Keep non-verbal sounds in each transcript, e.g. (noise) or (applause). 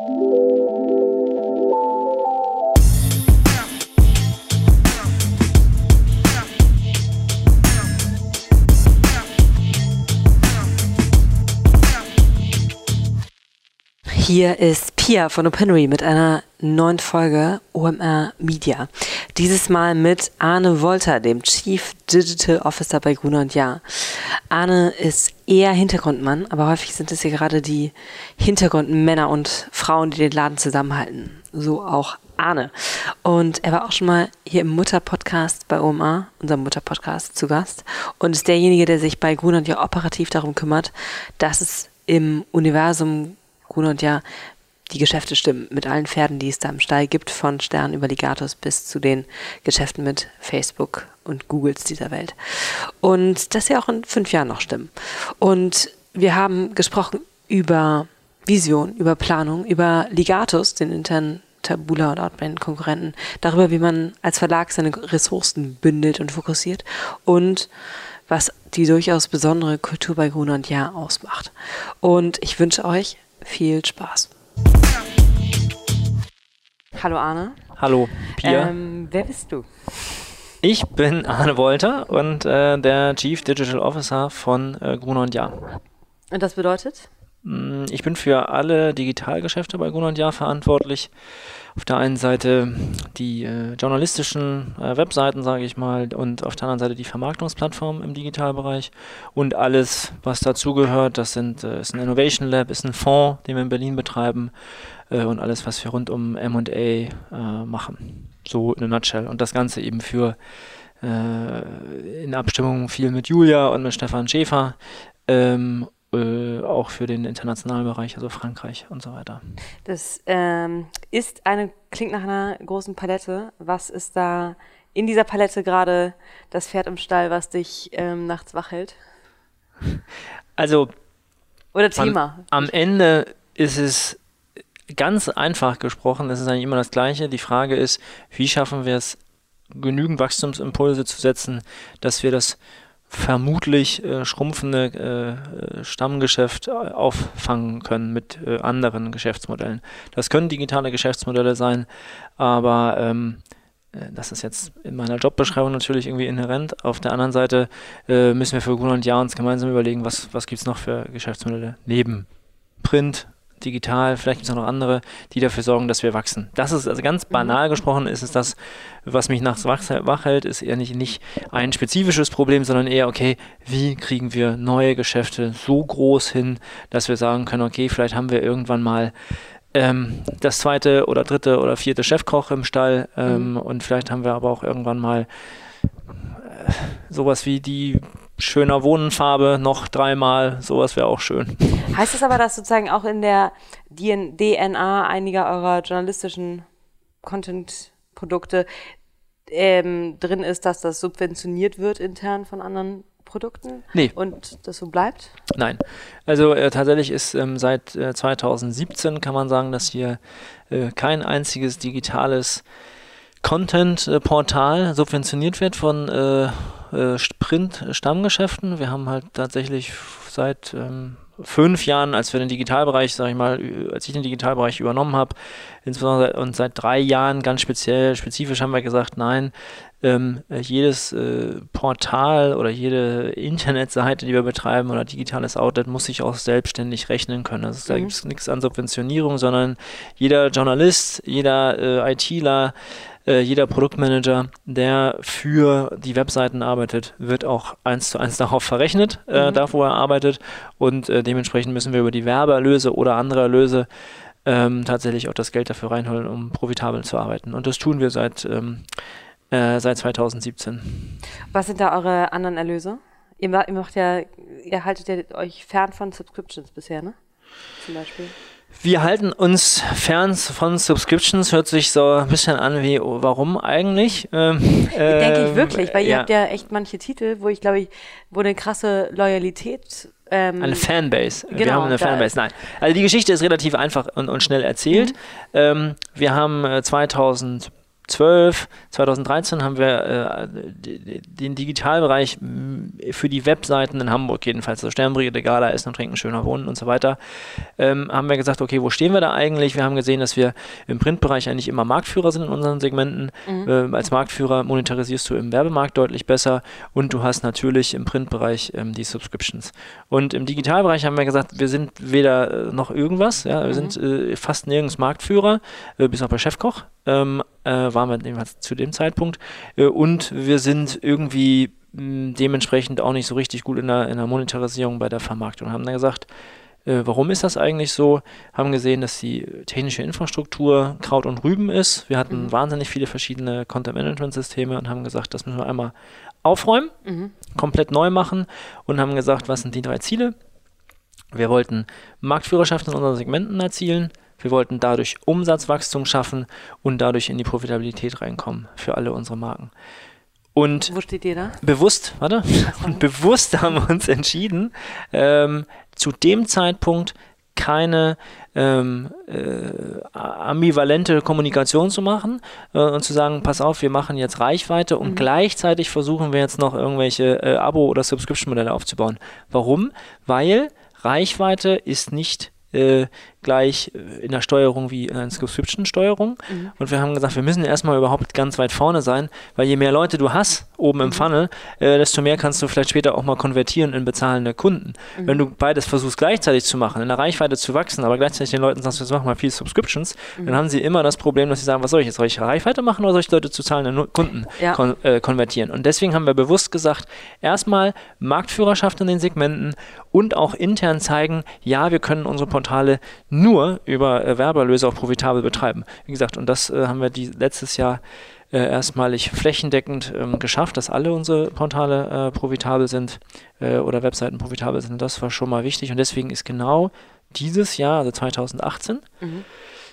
you Hier ist Pia von Opinory mit einer neuen Folge OMR Media. Dieses Mal mit Arne Wolter, dem Chief Digital Officer bei Gruner und Jahr. Arne ist eher Hintergrundmann, aber häufig sind es hier gerade die Hintergrundmänner und Frauen, die den Laden zusammenhalten. So auch Arne. Und er war auch schon mal hier im Mutter-Podcast bei OMA, unserem Mutter-Podcast, zu Gast. Und ist derjenige, der sich bei Gruner und Jahr operativ darum kümmert, dass es im Universum Gruner und Jahr die Geschäfte stimmen mit allen Pferden, die es da im Stall gibt, von Stern über Ligatus bis zu den Geschäften mit Facebook und Googles dieser Welt. Und das ja auch in fünf Jahren noch stimmen. Und wir haben gesprochen über Vision, über Planung, über Ligatus, den internen Tabula und Outbrain-Konkurrenten, darüber, wie man als Verlag seine Ressourcen bündelt und fokussiert und was die durchaus besondere Kultur bei Gruner und Jahr ausmacht. Und ich wünsche euch viel Spaß. Hallo Arne. Hallo Pia. Ähm, wer bist du? Ich bin Arne Wolter und äh, der Chief Digital Officer von äh, Gruner und Jahr. Und das bedeutet? Mm, ich bin für alle Digitalgeschäfte bei und Jahr verantwortlich. Auf der einen Seite die äh, journalistischen äh, Webseiten, sage ich mal, und auf der anderen Seite die Vermarktungsplattform im Digitalbereich und alles, was dazugehört. Das sind, äh, ist ein Innovation Lab, ist ein Fonds, den wir in Berlin betreiben äh, und alles, was wir rund um M&A äh, machen. So in a nutshell. Und das Ganze eben für äh, in Abstimmung viel mit Julia und mit Stefan Schäfer ähm, äh, auch für den internationalen Bereich, also Frankreich und so weiter. Das ähm, ist eine, klingt nach einer großen Palette. Was ist da in dieser Palette gerade das Pferd im Stall, was dich ähm, nachts wach hält? Also oder Thema. Am, am Ende ist es ganz einfach gesprochen, es ist eigentlich immer das Gleiche. Die Frage ist, wie schaffen wir es, genügend Wachstumsimpulse zu setzen, dass wir das vermutlich äh, schrumpfende äh, Stammgeschäft auffangen können mit äh, anderen Geschäftsmodellen. Das können digitale Geschäftsmodelle sein, aber ähm, äh, das ist jetzt in meiner Jobbeschreibung natürlich irgendwie inhärent. Auf der anderen Seite äh, müssen wir für Gruner und Jahr uns gemeinsam überlegen, was, was gibt es noch für Geschäftsmodelle neben Print, digital, vielleicht gibt es noch andere, die dafür sorgen, dass wir wachsen. Das ist also ganz banal gesprochen, ist es das, was mich nachts wach hält, ist eher nicht, nicht ein spezifisches Problem, sondern eher, okay, wie kriegen wir neue Geschäfte so groß hin, dass wir sagen können, okay, vielleicht haben wir irgendwann mal ähm, das zweite oder dritte oder vierte Chefkoch im Stall ähm, mhm. und vielleicht haben wir aber auch irgendwann mal äh, sowas wie die schöner Wohnenfarbe noch dreimal, sowas wäre auch schön. Heißt das aber, dass sozusagen auch in der DNA einiger eurer journalistischen Content-Produkte ähm, drin ist, dass das subventioniert wird intern von anderen Produkten? Nee. Und das so bleibt? Nein. Also äh, tatsächlich ist ähm, seit äh, 2017 kann man sagen, dass hier äh, kein einziges digitales Content-Portal subventioniert wird von äh, äh, Sprint-Stammgeschäften. Wir haben halt tatsächlich seit ähm, fünf Jahren, als wir den Digitalbereich, sag ich mal, als ich den Digitalbereich übernommen habe, insbesondere und seit drei Jahren ganz speziell, spezifisch haben wir gesagt, nein, ähm, jedes äh, Portal oder jede Internetseite, die wir betreiben oder digitales Outlet muss sich auch selbstständig rechnen können. Also mhm. da gibt es nichts an Subventionierung, sondern jeder Journalist, jeder äh, ITler, äh, jeder Produktmanager, der für die Webseiten arbeitet, wird auch eins zu eins (laughs) darauf verrechnet, äh, mhm. da wo er arbeitet. Und äh, dementsprechend müssen wir über die Werbeerlöse oder andere Erlöse ähm, tatsächlich auch das Geld dafür reinholen, um profitabel zu arbeiten. Und das tun wir seit, ähm, äh, seit 2017. Was sind da eure anderen Erlöse? Ihr, macht ja, ihr haltet ja euch fern von Subscriptions bisher, ne? Zum Beispiel. Wir halten uns fern von Subscriptions, hört sich so ein bisschen an wie, oh, warum eigentlich? Ähm, (laughs) Denke ich ähm, wirklich, weil ja. ihr habt ja echt manche Titel, wo ich glaube, ich, wo eine krasse Loyalität ähm, eine Fanbase. Genau, wir haben eine Fanbase. Nein. Also die Geschichte ist relativ einfach und, und schnell erzählt. Mhm. Ähm, wir haben 2000 2012, 2013 haben wir äh, den Digitalbereich für die Webseiten in Hamburg jedenfalls, also Sternbrigade, Gala, Essen und Trinken, Schöner Wohnen und so weiter, ähm, haben wir gesagt, okay, wo stehen wir da eigentlich? Wir haben gesehen, dass wir im Printbereich eigentlich immer Marktführer sind in unseren Segmenten. Mhm. Äh, als Marktführer monetarisierst du im Werbemarkt deutlich besser und du hast natürlich im Printbereich ähm, die Subscriptions. Und im Digitalbereich haben wir gesagt, wir sind weder äh, noch irgendwas, ja, wir mhm. sind äh, fast nirgends Marktführer, äh, bis auf bei Chefkoch. Ähm, äh, waren wir jedenfalls zu dem Zeitpunkt. Äh, und wir sind irgendwie mh, dementsprechend auch nicht so richtig gut in der, in der Monetarisierung bei der Vermarktung. Haben dann gesagt, äh, warum ist das eigentlich so? Haben gesehen, dass die technische Infrastruktur Kraut und Rüben ist. Wir hatten mhm. wahnsinnig viele verschiedene Content-Management-Systeme und haben gesagt, das müssen wir einmal aufräumen, mhm. komplett neu machen und haben gesagt, was sind die drei Ziele? Wir wollten Marktführerschaft in unseren Segmenten erzielen, wir wollten dadurch Umsatzwachstum schaffen und dadurch in die Profitabilität reinkommen für alle unsere Marken. Und Wo steht ihr da? Bewusst, warte, und (laughs) bewusst haben wir uns entschieden, ähm, zu dem Zeitpunkt keine ähm, äh, ambivalente Kommunikation zu machen äh, und zu sagen, pass auf, wir machen jetzt Reichweite und mhm. gleichzeitig versuchen wir jetzt noch irgendwelche äh, Abo- oder Subscription-Modelle aufzubauen. Warum? Weil Reichweite ist nicht äh, gleich äh, in der Steuerung wie in einer Subscription-Steuerung. Mhm. Und wir haben gesagt, wir müssen erstmal überhaupt ganz weit vorne sein, weil je mehr Leute du hast oben im mhm. Funnel, äh, desto mehr kannst du vielleicht später auch mal konvertieren in bezahlende Kunden. Mhm. Wenn du beides versuchst gleichzeitig zu machen, in der Reichweite zu wachsen, aber gleichzeitig den Leuten sagst, wir machen mal viel Subscriptions, mhm. dann haben sie immer das Problem, dass sie sagen, was soll ich jetzt? Soll ich Reichweite machen oder soll ich Leute zu zahlenden Kunden ja. kon äh, konvertieren? Und deswegen haben wir bewusst gesagt, erstmal Marktführerschaft in den Segmenten und auch intern zeigen, ja, wir können unsere Portale nur über äh, Werbeerlöse auch profitabel betreiben. Wie gesagt, und das äh, haben wir die, letztes Jahr äh, erstmalig flächendeckend ähm, geschafft, dass alle unsere Portale äh, profitabel sind äh, oder Webseiten profitabel sind. Das war schon mal wichtig. Und deswegen ist genau dieses Jahr, also 2018, mhm.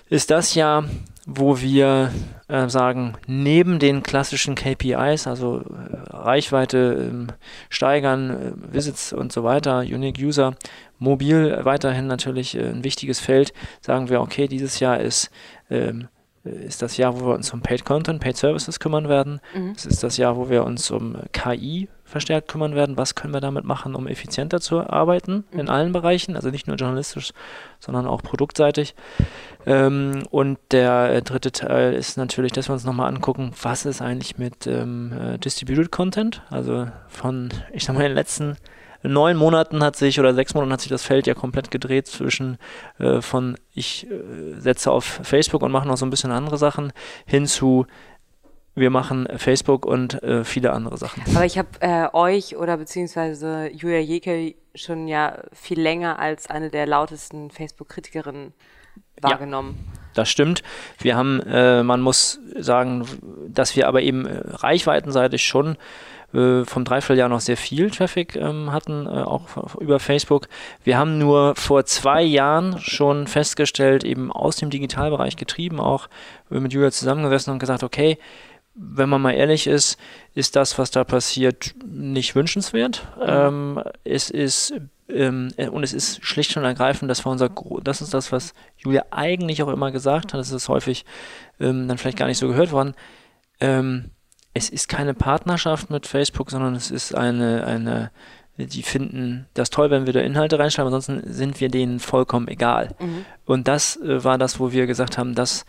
Ist das Jahr, wo wir äh, sagen, neben den klassischen KPIs, also äh, Reichweite ähm, steigern, äh, Visits und so weiter, Unique User, mobil weiterhin natürlich äh, ein wichtiges Feld, sagen wir, okay, dieses Jahr ist ähm, ist das Jahr, wo wir uns um Paid Content, Paid Services kümmern werden. Mhm. Es ist das Jahr, wo wir uns um KI verstärkt kümmern werden. Was können wir damit machen, um effizienter zu arbeiten mhm. in allen Bereichen, also nicht nur journalistisch, sondern auch produktseitig. Ähm, und der dritte Teil ist natürlich, dass wir uns nochmal angucken, was ist eigentlich mit ähm, äh, Distributed Content, also von, ich sag mal, den letzten neun Monaten hat sich oder sechs Monaten hat sich das Feld ja komplett gedreht zwischen äh, von ich äh, setze auf Facebook und mache noch so ein bisschen andere Sachen hin zu wir machen Facebook und äh, viele andere Sachen. Aber ich habe äh, euch oder beziehungsweise Julia Jekel schon ja viel länger als eine der lautesten Facebook-Kritikerinnen wahrgenommen. Ja, das stimmt. Wir haben, äh, man muss sagen, dass wir aber eben äh, reichweitenseitig schon äh, vom Dreivierteljahr noch sehr viel Traffic ähm, hatten, äh, auch über Facebook. Wir haben nur vor zwei Jahren schon festgestellt, eben aus dem Digitalbereich getrieben, auch mit Julia zusammengesessen und gesagt, okay, wenn man mal ehrlich ist, ist das, was da passiert, nicht wünschenswert. Mhm. Ähm, es ist ähm, äh, und es ist schlicht und ergreifend, das war unser, das ist das, was Julia eigentlich auch immer gesagt hat. Das ist häufig ähm, dann vielleicht gar nicht so gehört worden. Ähm, es ist keine Partnerschaft mit Facebook, sondern es ist eine, eine, die finden das toll, wenn wir da Inhalte reinschreiben, ansonsten sind wir denen vollkommen egal. Mhm. Und das äh, war das, wo wir gesagt haben, das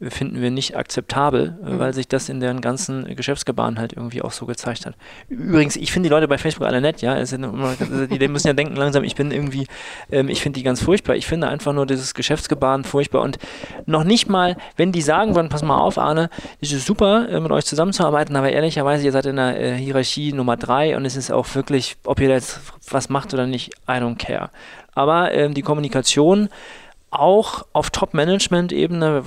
finden wir nicht akzeptabel, äh, mhm. weil sich das in deren ganzen Geschäftsgebaren halt irgendwie auch so gezeigt hat. Übrigens, ich finde die Leute bei Facebook alle nett, ja. Immer, die müssen ja denken langsam, ich bin irgendwie, ähm, ich finde die ganz furchtbar. Ich finde einfach nur dieses Geschäftsgebaren furchtbar und noch nicht mal, wenn die sagen würden, pass mal auf, Arne, es ist super, äh, mit euch zusammenzuarbeiten, aber ehrlicherweise, ihr seid in der äh, Hierarchie Nummer drei und es ist auch wirklich, ob ihr jetzt was macht oder nicht, I don't care. Aber ähm, die Kommunikation auch auf Top-Management-Ebene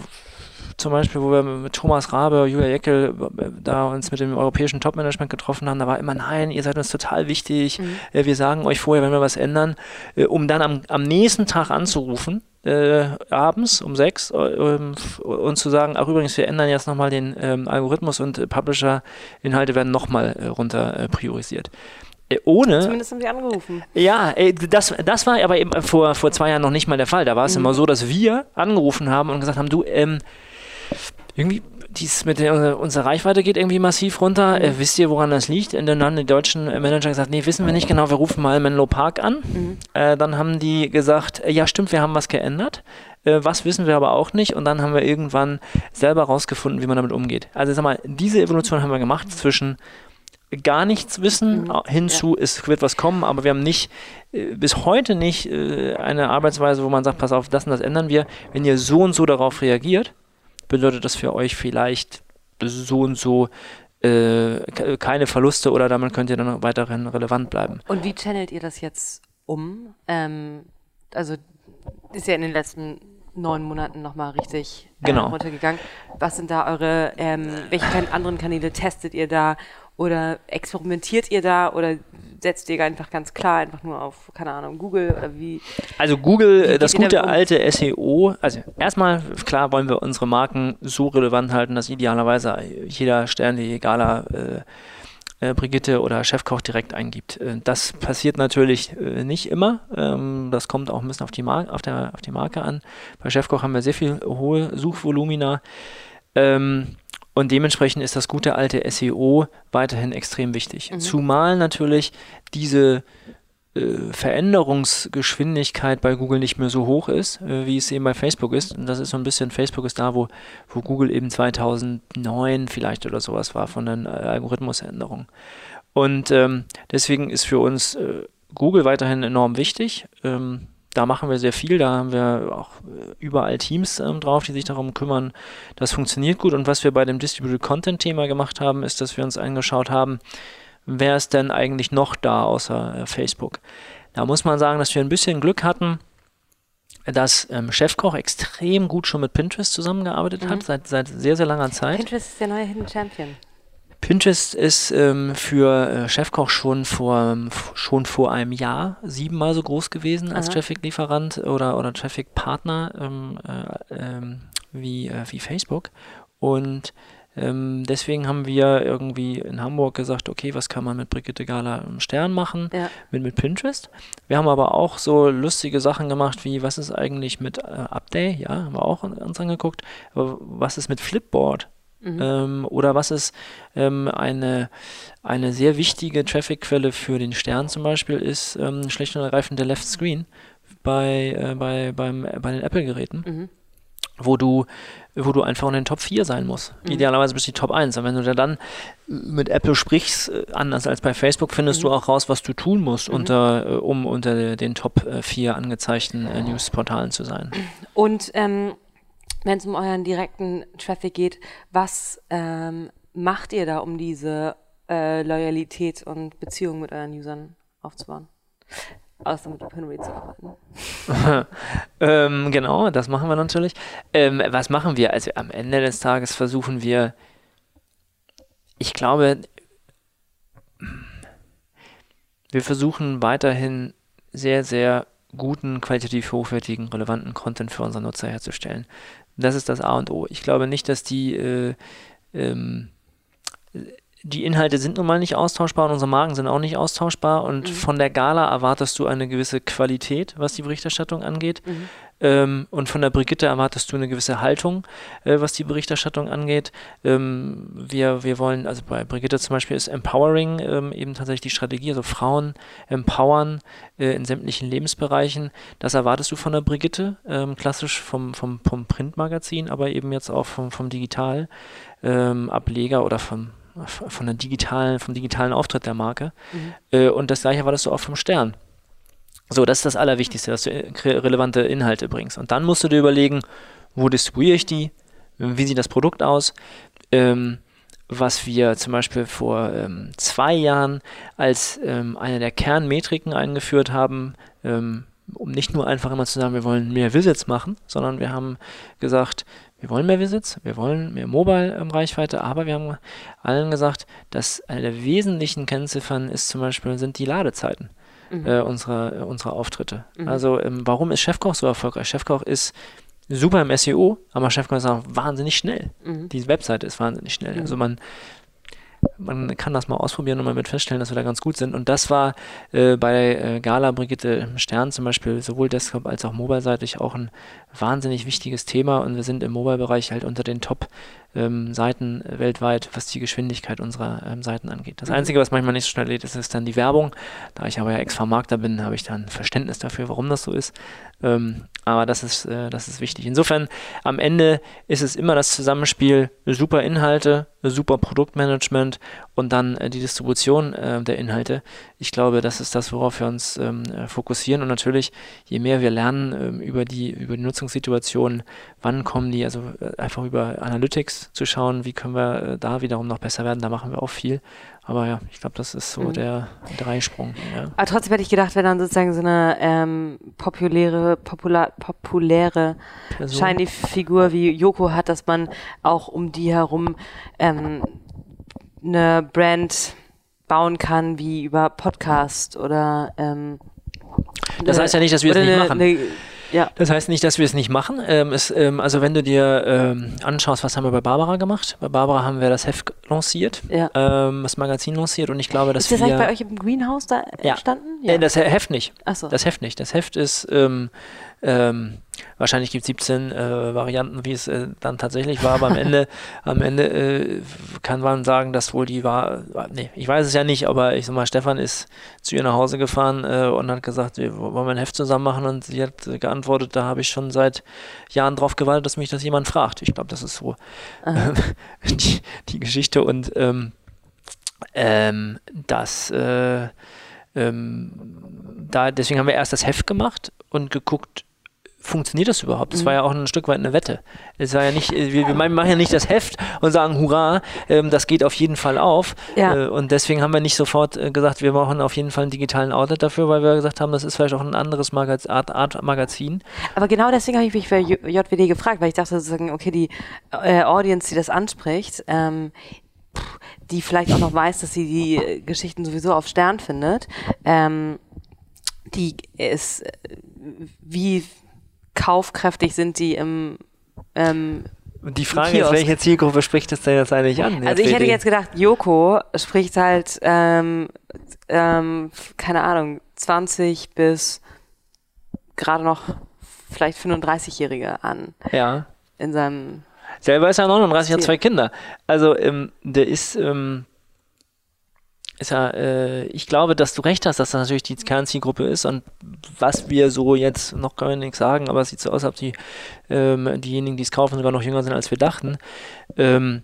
zum Beispiel, wo wir mit Thomas Rabe, Julia Jeckel äh, da uns mit dem europäischen Top-Management getroffen haben, da war immer, nein, ihr seid uns total wichtig, mhm. Äh, wir sagen euch vorher, wenn wir was ändern, äh, um dann am, am nächsten Tag anzurufen, äh, abends um sechs äh, und zu sagen, ach übrigens, wir ändern jetzt nochmal den ähm, Algorithmus und äh, Publisher-Inhalte werden nochmal runter priorisiert ohne. Zumindest haben sie angerufen. Ja, das, das war aber eben vor, vor zwei Jahren noch nicht mal der Fall. Da war es mhm. immer so, dass wir angerufen haben und gesagt haben, du, ähm, irgendwie dies mit der, unsere Reichweite geht irgendwie massiv runter. Mhm. Äh, wisst ihr, woran das liegt? Und dann haben die deutschen Manager gesagt, nee, wissen wir nicht genau, wir rufen mal Menlo Park an. Mhm. Äh, dann haben die gesagt, äh, ja stimmt, wir haben was geändert. Äh, was wissen wir aber auch nicht. Und dann haben wir irgendwann selber rausgefunden, wie man damit umgeht. Also sag mal, diese Evolution haben wir gemacht zwischen gar nichts wissen mhm. hinzu, ja. es wird was kommen, aber wir haben nicht, äh, bis heute nicht äh, eine Arbeitsweise, wo man sagt, pass auf, das und das ändern wir. Wenn ihr so und so darauf reagiert, bedeutet das für euch vielleicht so und so äh, keine Verluste oder damit könnt ihr dann weiterhin relevant bleiben. Und wie channelt ihr das jetzt um? Ähm, also ist ja in den letzten neun Monaten nochmal richtig äh, genau. runtergegangen. Was sind da eure, ähm, welche anderen Kanäle testet ihr da oder experimentiert ihr da oder setzt ihr einfach ganz klar einfach nur auf, keine Ahnung, Google oder wie? Also Google, wie das gute um? alte SEO, also erstmal, klar wollen wir unsere Marken so relevant halten, dass idealerweise jeder Stern, die egaler äh, äh, Brigitte oder Chefkoch direkt eingibt. Äh, das passiert natürlich äh, nicht immer. Ähm, das kommt auch ein bisschen auf die, Mar auf, der, auf die Marke an. Bei Chefkoch haben wir sehr viel hohe Suchvolumina. Ähm, und dementsprechend ist das gute alte SEO weiterhin extrem wichtig. Mhm. Zumal natürlich diese äh, Veränderungsgeschwindigkeit bei Google nicht mehr so hoch ist, äh, wie es eben bei Facebook ist. Und das ist so ein bisschen, Facebook ist da, wo, wo Google eben 2009 vielleicht oder sowas war von den äh, Algorithmusänderungen. Und ähm, deswegen ist für uns äh, Google weiterhin enorm wichtig. Ähm, da machen wir sehr viel, da haben wir auch äh, überall Teams ähm, drauf, die sich darum kümmern. Das funktioniert gut. Und was wir bei dem Distributed Content Thema gemacht haben, ist, dass wir uns angeschaut haben, wer ist denn eigentlich noch da außer äh, Facebook? Da muss man sagen, dass wir ein bisschen Glück hatten, dass ähm, Chefkoch extrem gut schon mit Pinterest zusammengearbeitet mhm. hat, seit, seit sehr, sehr langer Zeit. Pinterest ist der neue Hidden Champion. Pinterest ist ähm, für äh, Chefkoch schon vor, schon vor einem Jahr siebenmal so groß gewesen als Traffic-Lieferant oder, oder Traffic-Partner ähm, äh, ähm, wie, äh, wie Facebook. Und ähm, deswegen haben wir irgendwie in Hamburg gesagt, okay, was kann man mit Brigitte Gala im Stern machen, ja. mit, mit Pinterest. Wir haben aber auch so lustige Sachen gemacht, wie was ist eigentlich mit äh, Update, ja, haben wir auch uns angeguckt, aber was ist mit Flipboard? Mhm. Ähm, oder was ist ähm, eine, eine sehr wichtige Traffic-Quelle für den Stern zum Beispiel, ist ähm, schlicht und ergreifend der Left Screen bei, äh, bei, beim, bei den Apple-Geräten. Mhm wo du, wo du einfach in den Top 4 sein musst. Mhm. Idealerweise bist du die Top 1. Und wenn du da dann mit Apple sprichst, äh, anders als bei Facebook, findest mhm. du auch raus, was du tun musst, mhm. unter, äh, um unter den Top 4 angezeigten äh, Newsportalen zu sein. Und ähm, wenn es um euren direkten Traffic geht, was ähm, macht ihr da, um diese äh, Loyalität und Beziehung mit euren Usern aufzubauen? außer mit OpenRay zu arbeiten. (laughs) ähm, genau, das machen wir natürlich. Ähm, was machen wir? Also am Ende des Tages versuchen wir, ich glaube, wir versuchen weiterhin sehr, sehr guten, qualitativ hochwertigen, relevanten Content für unsere Nutzer herzustellen. Das ist das A und O. Ich glaube nicht, dass die äh, ähm, die Inhalte sind nun mal nicht austauschbar und unsere Marken sind auch nicht austauschbar und mhm. von der Gala erwartest du eine gewisse Qualität, was die Berichterstattung angeht. Mhm. Ähm, und von der Brigitte erwartest du eine gewisse Haltung, äh, was die Berichterstattung angeht. Ähm, wir, wir wollen, also bei Brigitte zum Beispiel ist Empowering ähm, eben tatsächlich die Strategie, also Frauen empowern äh, in sämtlichen Lebensbereichen. Das erwartest du von der Brigitte, ähm, klassisch vom, vom, vom Printmagazin, aber eben jetzt auch vom, vom Digital. Ähm, Ableger oder vom von der digitalen, vom digitalen Auftritt der Marke. Mhm. Äh, und das gleiche war das so auch vom Stern. So, das ist das Allerwichtigste, dass du äh, relevante Inhalte bringst. Und dann musst du dir überlegen, wo distribuiere ich die? Wie sieht das Produkt aus? Ähm, was wir zum Beispiel vor ähm, zwei Jahren als ähm, eine der Kernmetriken eingeführt haben, ähm, um nicht nur einfach immer zu sagen, wir wollen mehr Visits machen, sondern wir haben gesagt, wir wollen mehr Visits, wir wollen mehr Mobile-Reichweite, aber wir haben allen gesagt, dass eine der wesentlichen Kennziffern ist zum Beispiel sind die Ladezeiten mhm. äh, unserer, äh, unserer Auftritte. Mhm. Also ähm, warum ist Chefkoch so erfolgreich? Chefkoch ist super im SEO, aber Chefkoch ist auch wahnsinnig schnell. Mhm. Die Webseite ist wahnsinnig schnell. Also man man kann das mal ausprobieren und mal mit feststellen, dass wir da ganz gut sind. Und das war äh, bei äh, Gala Brigitte Stern zum Beispiel sowohl Desktop als auch mobile-seitig auch ein wahnsinnig wichtiges Thema und wir sind im Mobile-Bereich halt unter den Top ähm, Seiten weltweit, was die Geschwindigkeit unserer ähm, Seiten angeht. Das mhm. Einzige, was manchmal nicht so schnell geht, ist, ist dann die Werbung. Da ich aber ja Ex-Vermarkter bin, habe ich dann Verständnis dafür, warum das so ist. Ähm, aber das ist, äh, das ist wichtig. Insofern, am Ende ist es immer das Zusammenspiel super Inhalte, super Produktmanagement und dann äh, die Distribution äh, der Inhalte. Ich glaube, das ist das, worauf wir uns ähm, äh, fokussieren. Und natürlich, je mehr wir lernen ähm, über, die, über die Nutzungssituation, wann kommen die, also äh, einfach über Analytics zu schauen, wie können wir äh, da wiederum noch besser werden, da machen wir auch viel. Aber ja, ich glaube, das ist so mhm. der Dreisprung. Ja. Aber trotzdem hätte ich gedacht, wenn dann sozusagen so eine ähm, populäre, popular, populäre Shiny-Figur wie Yoko hat, dass man auch um die herum ähm, eine Brand bauen kann, wie über Podcast oder ähm, Das heißt ja nicht, dass wir es nicht machen. Eine, ja. Das heißt nicht, dass wir es nicht machen. Ähm, es, ähm, also wenn du dir ähm, anschaust, was haben wir bei Barbara gemacht? Bei Barbara haben wir das Heft lanciert, ja. ähm, das Magazin lanciert und ich glaube, dass ist das wir... Ist das bei euch im Greenhouse da ja. entstanden? Ja. Äh, das Heft nicht. Ach so. Das Heft nicht. Das Heft ist ähm, wahrscheinlich gibt es 17 äh, Varianten, wie es äh, dann tatsächlich war, aber am Ende, (laughs) am Ende äh, kann man sagen, dass wohl die war, nee, ich weiß es ja nicht, aber ich sag mal, Stefan ist zu ihr nach Hause gefahren äh, und hat gesagt, wir wollen wir ein Heft zusammen machen? Und sie hat geantwortet, da habe ich schon seit Jahren drauf gewartet, dass mich das jemand fragt. Ich glaube, das ist so (laughs) die, die, Geschichte. Und ähm, ähm, das äh, ähm, da, deswegen haben wir erst das Heft gemacht und geguckt, funktioniert das überhaupt? Das war ja auch ein Stück weit eine Wette. Es war ja nicht, wir, wir machen ja nicht das Heft und sagen, hurra, ähm, das geht auf jeden Fall auf. Ja. Äh, und deswegen haben wir nicht sofort äh, gesagt, wir machen auf jeden Fall einen digitalen Outlet dafür, weil wir gesagt haben, das ist vielleicht auch ein anderes Magaz Art, Art Magazin. Aber genau deswegen habe ich mich für JWD gefragt, weil ich dachte sozusagen, okay, die äh, Audience, die das anspricht, ähm, die vielleicht auch noch weiß, dass sie die äh, Geschichten sowieso auf Stern findet, ähm, die ist, äh, wie kaufkräftig sind die im ähm, die Frage ist, welche Zielgruppe spricht es denn jetzt eigentlich an? Also ich hätte jetzt gedacht, Joko spricht halt, ähm, ähm, keine Ahnung, 20 bis gerade noch vielleicht 35-Jährige an. Ja. In seinem. Selber ist er 39, hat zwei Kinder. Also ähm, der ist, ähm, ist ja, äh, ich glaube, dass du recht hast, dass das natürlich die Kernzielgruppe ist und was wir so jetzt noch können wir nichts sagen, aber es sieht so aus, als ob die, ähm, diejenigen, die es kaufen, sogar noch jünger sind, als wir dachten. Ähm,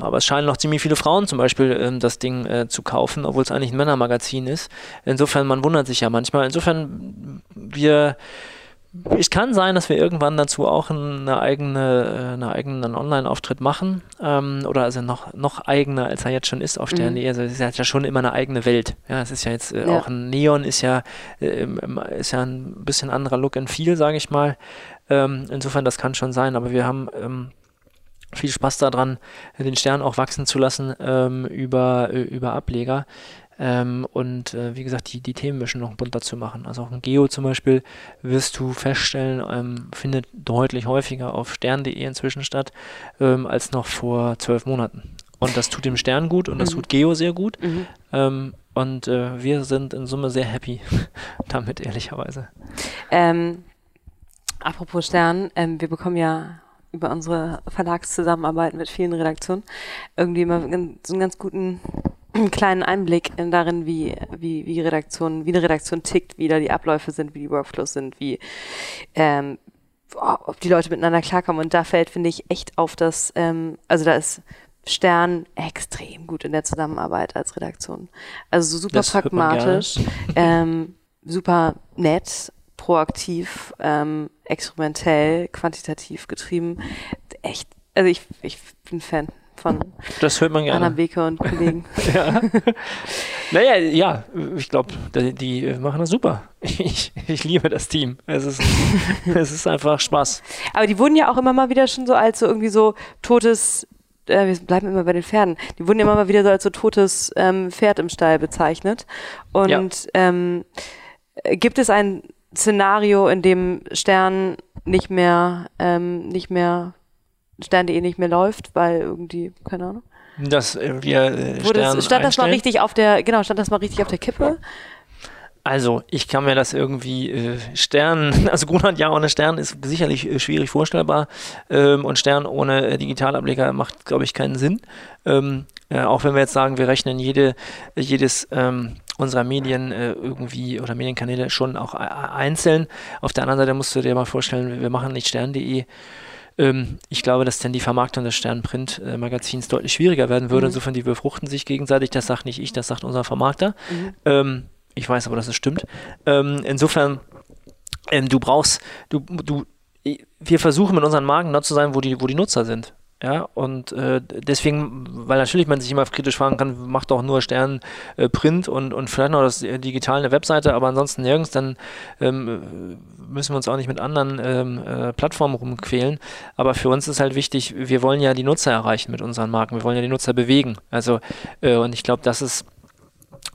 aber es scheinen noch ziemlich viele Frauen zum Beispiel ähm, das Ding äh, zu kaufen, obwohl es eigentlich ein Männermagazin ist. Insofern, man wundert sich ja manchmal. Insofern, wir es kann sein, dass wir irgendwann dazu auch eine eigene, äh, eine eigenen Online-Auftritt machen. Ähm, oder also noch, noch eigener, als er jetzt schon ist auf Stern.de. Mhm. Also es ist ja schon immer eine eigene Welt. Ja, es ist ja jetzt äh, ja. auch ein Neon ist ja, äh, ist ja ein bisschen anderer Look and Feel, sage ich mal. Ähm, insofern, das kann schon sein, aber wir haben ähm, viel Spaß daran, den Stern auch wachsen zu lassen ähm, über, über Ableger. Ähm, und äh, wie gesagt, die, die Themenmischen noch bunter zu machen. Also auch ein Geo zum Beispiel wirst du feststellen, ähm, findet deutlich häufiger auf stern.de inzwischen statt, ähm, als noch vor zwölf Monaten. Und das tut dem Stern gut und das mhm. tut Geo sehr gut. Mhm. Ähm, und äh, wir sind in Summe sehr happy (laughs) damit, ehrlicherweise. Ähm, apropos Stern, ähm, wir bekommen ja über unsere Verlagszusammenarbeit mit vielen Redaktionen irgendwie immer so einen ganz guten einen (clears throat) kleinen Einblick in darin, wie, wie, wie Redaktion, wie eine Redaktion tickt, wie da die Abläufe sind, wie die Workflows sind, wie ähm, ob die Leute miteinander klarkommen. Und da fällt, finde ich, echt auf das, ähm, also da ist Stern extrem gut in der Zusammenarbeit als Redaktion. Also super das pragmatisch, ähm, super nett, proaktiv, ähm, experimentell, quantitativ getrieben. Echt, also ich, ich bin Fan von das hört man gerne. Anna Beke und Kollegen. (laughs) ja. Naja, ja, ich glaube, die, die, machen das super. Ich, ich liebe das Team. Es ist, (laughs) es ist einfach Spaß. Aber die wurden ja auch immer mal wieder schon so als so irgendwie so totes äh, wir bleiben immer bei den Pferden. Die wurden ja immer mal wieder so als so totes ähm, Pferd im Stall bezeichnet. Und ja. ähm, gibt es ein Szenario, in dem Stern nicht mehr, ähm, nicht mehr Stern.de nicht mehr läuft, weil irgendwie, keine Ahnung. Dass wir äh, Stern stand das mal einstellen? richtig auf der, genau, stand das mal richtig auf der Kippe? Also, ich kann mir das irgendwie äh, Stern, (laughs) also Grunland ja ohne Stern ist sicherlich äh, schwierig vorstellbar ähm, und Stern ohne äh, Digitalableger macht, glaube ich, keinen Sinn. Ähm, äh, auch wenn wir jetzt sagen, wir rechnen jede, jedes ähm, unserer Medien äh, irgendwie oder Medienkanäle schon auch äh, einzeln. Auf der anderen Seite musst du dir mal vorstellen, wir machen nicht stern.de. Ähm, ich glaube, dass dann die Vermarktung des Stern-Print-Magazins deutlich schwieriger werden würde. Mhm. Insofern, die befruchten sich gegenseitig. Das sagt nicht ich, das sagt unser Vermarkter. Mhm. Ähm, ich weiß aber, dass es stimmt. Ähm, insofern, ähm, du brauchst, du, du, wir versuchen mit unseren Marken dort zu sein, wo die, wo die Nutzer sind. Ja, und äh, deswegen, weil natürlich man sich immer kritisch fragen kann, macht doch nur Stern äh, Print und, und vielleicht noch das äh, digital eine Webseite, aber ansonsten nirgends, dann ähm, müssen wir uns auch nicht mit anderen ähm, äh, Plattformen rumquälen. Aber für uns ist halt wichtig, wir wollen ja die Nutzer erreichen mit unseren Marken, wir wollen ja die Nutzer bewegen. Also, äh, und ich glaube, das ist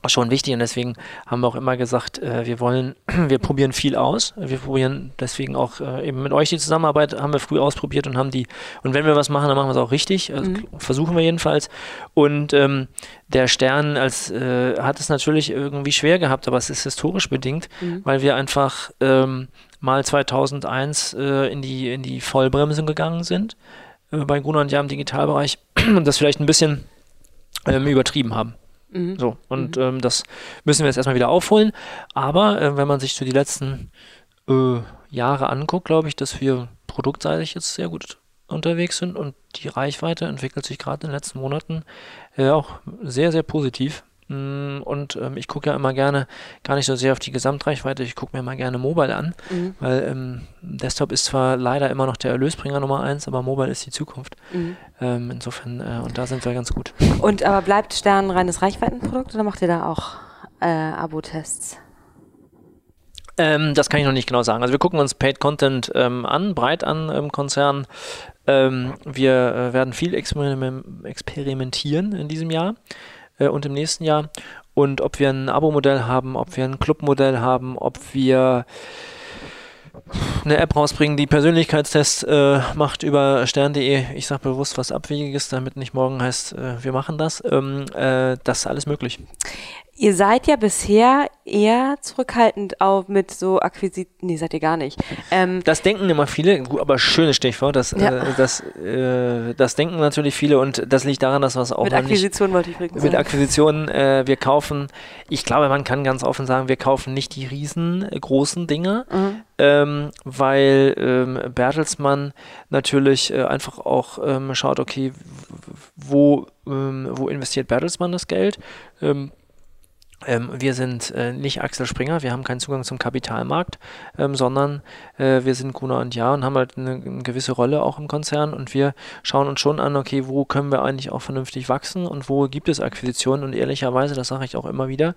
schon wichtig und deswegen haben wir auch immer gesagt, äh, wir wollen, (clears throat) wir probieren viel aus. Wir probieren deswegen auch äh, eben mit euch die Zusammenarbeit haben wir früh ausprobiert und haben die, und wenn wir was machen, dann machen wir es auch richtig. Also Mhm. Versuchen wir jedenfalls. Und ähm, der Stern als äh, hat es natürlich irgendwie schwer gehabt, aber es ist historisch bedingt, Mhm. weil wir einfach ähm, mal 2001 äh, in die in die Vollbremsung gegangen sind äh, bei Gruner und Jahr im Digitalbereich (clears throat) und das vielleicht ein bisschen ähm, übertrieben haben. Mhm. So, und ähm, das müssen wir jetzt erstmal wieder aufholen. Aber äh, wenn man sich so die letzten äh, Jahre anguckt, glaube ich, dass wir produktseitig jetzt sehr gut unterwegs sind und die Reichweite entwickelt sich gerade in den letzten Monaten äh, auch sehr, sehr positiv. Mm, Und ähm, ich gucke ja immer gerne gar nicht so sehr auf die Gesamtreichweite, ich gucke mir mal gerne Mobile an, Mhm. weil ähm, Desktop ist zwar leider immer noch der Erlösbringer Nummer eins, aber Mobile ist die Zukunft. Mhm. Ähm, insofern, äh, und da sind wir ganz gut. Und aber bleibt Stern ein reines Reichweitenprodukt oder macht ihr da auch äh, Abo-Tests? Ähm, das kann ich noch nicht genau sagen. Also wir gucken uns Paid Content ähm, an, breit an im Konzern. Ähm, wir äh, werden viel experim experimentieren in diesem Jahr äh, und im nächsten Jahr. Und ob wir ein Abo-Modell haben, ob wir ein Club-Modell haben, ob wir eine App rausbringen, die Persönlichkeitstests äh, macht über stern.de. Ich sage bewusst was Abwegiges, damit nicht morgen heißt, äh, wir machen das. Ähm, äh, das ist alles möglich. Ihr seid ja bisher eher zurückhaltend auch mit so Akquisit. Nee, seid ihr gar nicht. Ähm, Das denken immer viele, aber schönes Stichwort, das, Ja. äh, das, äh, das denken natürlich viele und das liegt daran, dass wir es auch mit noch nicht Akquisition wollte ich übrigens mit sagen. Akquisitionen, äh, wir kaufen, ich glaube, man kann ganz offen sagen, wir kaufen nicht die riesengroßen Dinge, Mhm. ähm, weil ähm, Bertelsmann natürlich äh, einfach auch ähm, schaut, okay, wo, ähm, wo investiert Bertelsmann das Geld? Ähm, wir sind äh, nicht Axel Springer, wir haben keinen Zugang zum Kapitalmarkt, ähm, sondern äh, wir sind Gruner und Jahr und haben halt eine, eine gewisse Rolle auch im Konzern und wir schauen uns schon an, okay, wo können wir eigentlich auch vernünftig wachsen und wo gibt es Akquisitionen und ehrlicherweise, das sage ich auch immer wieder,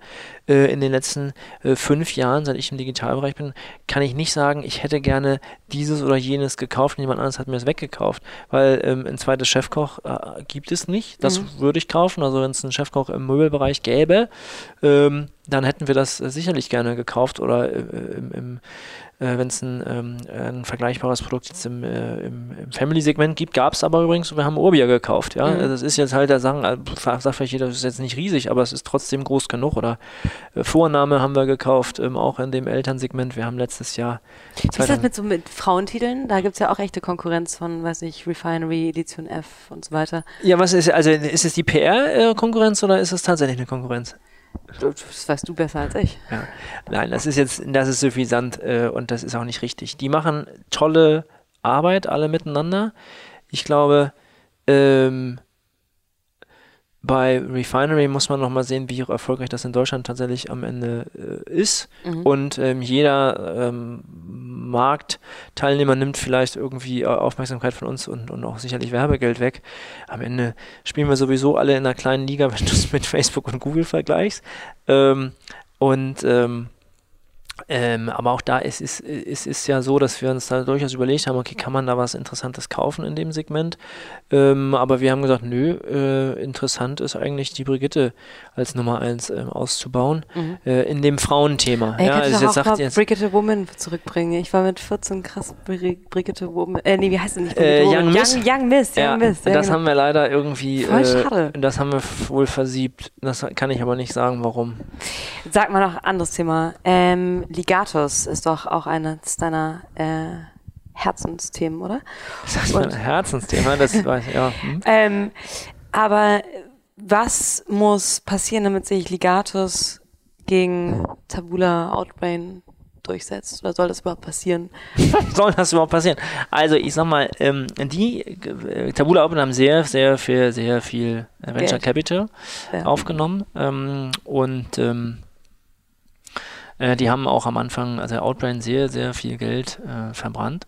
äh, in den letzten äh, fünf Jahren, seit ich im Digitalbereich bin, kann ich nicht sagen, ich hätte gerne dieses oder jenes gekauft und jemand anderes hat mir es weggekauft, weil ähm, ein zweites Chefkoch äh, gibt es nicht, das Mhm. würde ich kaufen, also wenn es einen Chefkoch im Möbelbereich gäbe, ähm, dann hätten wir das äh, sicherlich gerne gekauft oder äh, im, äh, wenn es ein, ähm, ein vergleichbares Produkt jetzt im, äh, im, im Family-Segment gibt, gab es aber übrigens, wir haben Urbia gekauft, ja, Mhm. das ist jetzt halt, da sagen, äh, sagt vielleicht jeder, das ist jetzt nicht riesig, aber es ist trotzdem groß genug oder äh, Vorname haben wir gekauft, ähm, auch in dem Elternsegment, wir haben letztes Jahr Wie ist das 2000 mit so mit Frauentiteln? Da gibt es ja auch echte Konkurrenz von, weiß ich, Refinery, Edition F und so weiter. ja, was ist, also ist es die PR-Konkurrenz oder ist es tatsächlich eine Konkurrenz? Das weißt du besser als ich. Ja. Nein, das ist jetzt, das ist suffisant äh, und das ist auch nicht richtig. Die machen tolle Arbeit, alle miteinander. Ich glaube, ähm, bei Refinery muss man nochmal sehen, wie erfolgreich das in Deutschland tatsächlich am Ende äh, ist. Mhm. Und ähm, jeder ähm, Marktteilnehmer nimmt vielleicht irgendwie äh, Aufmerksamkeit von uns und, und auch sicherlich Werbegeld weg. Am Ende spielen wir sowieso alle in einer kleinen Liga, (laughs) wenn du es mit Facebook und Google vergleichst. Ähm, und ähm, Ähm, aber auch da ist es ist, ist, ja so, dass wir uns da durchaus überlegt haben, okay, kann man da was Interessantes kaufen in dem Segment? Ähm, aber wir haben gesagt, nö, äh, interessant ist eigentlich die Brigitte als Nummer eins äh, auszubauen mhm. äh, in dem Frauenthema. Ich ja, also jetzt sagt jetzt Brigitte Woman zurückbringen. Ich war mit 14 krass Brigitte Woman. Äh, nee, wie heißt sie nicht? Äh, Young, Miss. Young, Young Miss. Young ja, Miss. Ja, das genau. haben wir leider irgendwie. Voll äh, schade. Das haben wir wohl versiebt. Das kann ich aber nicht sagen, warum. Sag mal noch anderes Thema. Ähm, Ligatus ist doch auch eines deiner äh, Herzensthemen, oder? Das ist mein Herzensthema, das (laughs) weiß ich, ja. Hm. Ähm, aber was muss passieren, damit sich Ligatus gegen Tabula Outbrain durchsetzt? Oder soll das überhaupt passieren? (laughs) soll das überhaupt passieren? Also ich sag mal, ähm, die äh, Tabula Open haben sehr, sehr viel, sehr viel Venture Geld. Capital ja. aufgenommen ähm, und ähm, äh, die haben auch am Anfang, also Outbrain, sehr, sehr viel Geld äh, verbrannt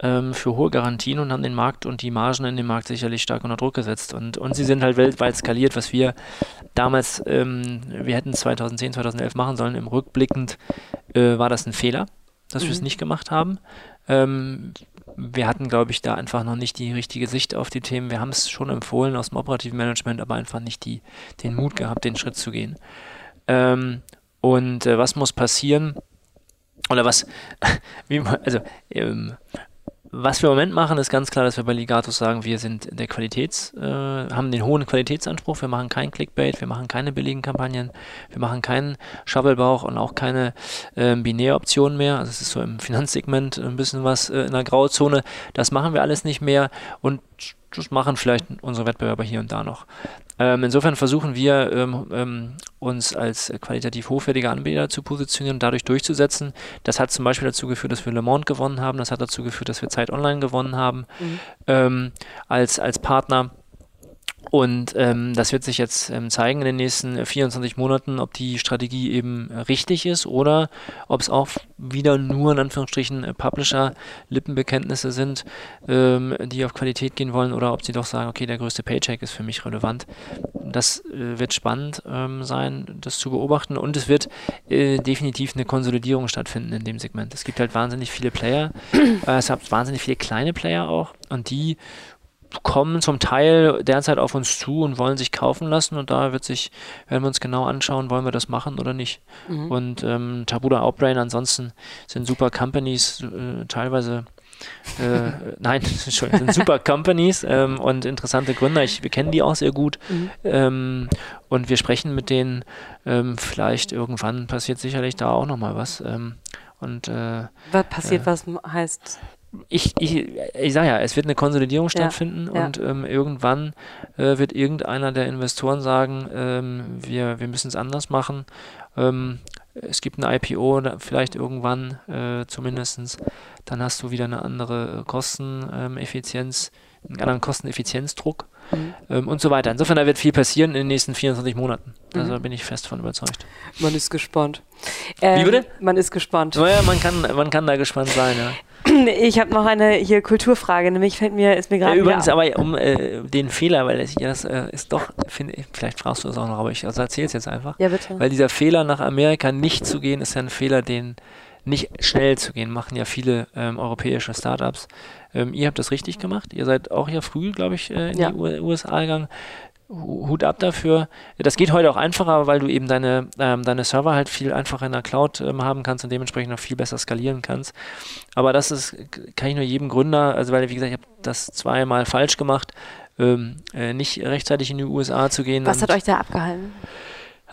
ähm, für hohe Garantien und haben den Markt und die Margen in dem Markt sicherlich stark unter Druck gesetzt. Und, und sie sind halt weltweit skaliert, was wir damals, ähm, wir hätten 2010, 2011 machen sollen. Im Rückblickend äh, war das ein Fehler, dass mhm. wir es nicht gemacht haben. Ähm, wir hatten, glaube ich, da einfach noch nicht die richtige Sicht auf die Themen. Wir haben es schon empfohlen aus dem operativen Management, aber einfach nicht die, den Mut gehabt, den Schritt zu gehen. Ähm, und äh, was muss passieren? Oder was, (laughs) wie, also, ähm, was wir im Moment machen, ist ganz klar, dass wir bei Ligatus sagen, wir sind der Qualitäts, äh, haben den hohen Qualitätsanspruch. Wir machen kein Clickbait, wir machen keine billigen Kampagnen, wir machen keinen Shovelbauch und auch keine äh, Binäroptionen mehr. Also es ist so im Finanzsegment ein bisschen was äh, in der Grauzone. Das machen wir alles nicht mehr und das machen vielleicht unsere Wettbewerber hier und da noch. Ähm, insofern versuchen wir ähm, ähm, uns als qualitativ hochwertige Anbieter zu positionieren und dadurch durchzusetzen. Das hat zum Beispiel dazu geführt, dass wir Le Monde gewonnen haben. Das hat dazu geführt, dass wir Zeit Online gewonnen haben mhm. Ähm, als, als Partner. Und ähm, das wird sich jetzt ähm, zeigen in den nächsten 24 Monaten, ob die Strategie eben richtig ist oder ob es auch wieder nur in Anführungsstrichen äh, Publisher-Lippenbekenntnisse sind, ähm, die auf Qualität gehen wollen oder ob sie doch sagen, okay, der größte Paycheck ist für mich relevant. Das äh, wird spannend ähm, sein, das zu beobachten und es wird äh, definitiv eine Konsolidierung stattfinden in dem Segment. Es gibt halt wahnsinnig viele Player, äh, es gibt wahnsinnig viele kleine Player auch und die kommen zum Teil derzeit auf uns zu und wollen sich kaufen lassen und da wird sich, werden wir uns genau anschauen, wollen wir das machen oder nicht. Mhm. Und ähm, Tabula Outbrain ansonsten sind super Companies, äh, teilweise äh, (laughs) nein, (laughs) Entschuldigung, sind super Companies ähm, und interessante Gründer. Ich, wir kennen die auch sehr gut mhm. ähm, und wir sprechen mit denen. Ähm, vielleicht irgendwann passiert sicherlich da auch nochmal was. Ähm, und, äh, was passiert, äh, was heißt? Ich, ich, ich sage ja, es wird eine Konsolidierung stattfinden ja, ja. und ähm, irgendwann äh, wird irgendeiner der Investoren sagen, ähm, wir, wir müssen es anders machen. Ähm, es gibt ein IPO, vielleicht irgendwann äh, zumindest, dann hast du wieder eine andere Kosteneffizienz, einen anderen Kosteneffizienzdruck mhm. ähm, und so weiter. Insofern, da wird viel passieren in den nächsten 24 Monaten. Also mhm. bin ich fest von überzeugt. Man ist gespannt. Ähm, Wie bitte? Man ist gespannt. Naja, man kann, man kann da gespannt sein, ja. (laughs) (clears throat) Ich habe noch eine hier Kulturfrage, nämlich fällt mir, ist mir gerade. Ja, übrigens, aber um äh, den Fehler, weil das, das äh, ist doch, find, vielleicht fragst du es auch noch, aber ich also erzähle es jetzt einfach. Ja, bitte. Weil dieser Fehler, nach Amerika nicht zu gehen, ist ja ein Fehler, den nicht schnell zu gehen, machen ja viele ähm, europäische Startups. Ähm, ihr habt das richtig gemacht. Ihr seid auch ja früh, glaube ich, äh, in ja. die USA gegangen. Hut ab dafür. Das geht heute auch einfacher, weil du eben deine, ähm, deine Server halt viel einfacher in der Cloud ähm, haben kannst und dementsprechend noch viel besser skalieren kannst. Aber das ist, kann ich nur jedem Gründer, also weil, wie gesagt, ich habe das zweimal falsch gemacht, ähm, äh, nicht rechtzeitig in die USA zu gehen. Was hat euch da abgehalten?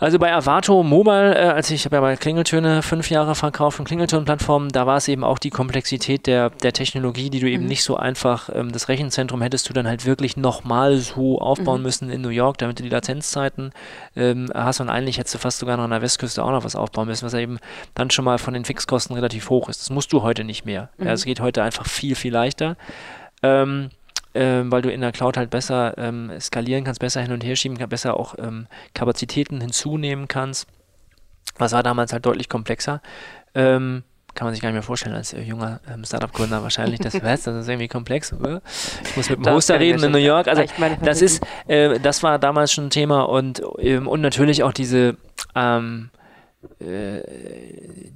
Also bei Avato Mobile, äh, als ich habe ja bei Klingeltöne fünf Jahre verkauft von Klingelton-Plattformen, da war es eben auch die Komplexität der, der Technologie, die du eben mhm. nicht so einfach, ähm, das Rechenzentrum hättest du dann halt wirklich nochmal so aufbauen mhm. müssen in New York, damit du die Latenzzeiten ähm, hast und eigentlich hättest du fast sogar noch an der Westküste auch noch was aufbauen müssen, was eben dann schon mal von den Fixkosten relativ hoch ist. Das musst du heute nicht mehr. Mhm. Ja, es geht heute einfach viel, viel leichter. Ähm, ähm, weil du in der Cloud halt besser ähm, skalieren kannst, besser hin und her schieben kannst, besser auch ähm, Kapazitäten hinzunehmen kannst. Was war damals halt deutlich komplexer. Ähm, kann man sich gar nicht mehr vorstellen als äh, junger ähm, Startup-Gründer wahrscheinlich. Das, (laughs) was, das ist irgendwie komplex. Oder? Ich muss mit dem Hoster reden in New York. Also das ist, äh, das war damals schon ein Thema und, ähm, und natürlich auch diese äh,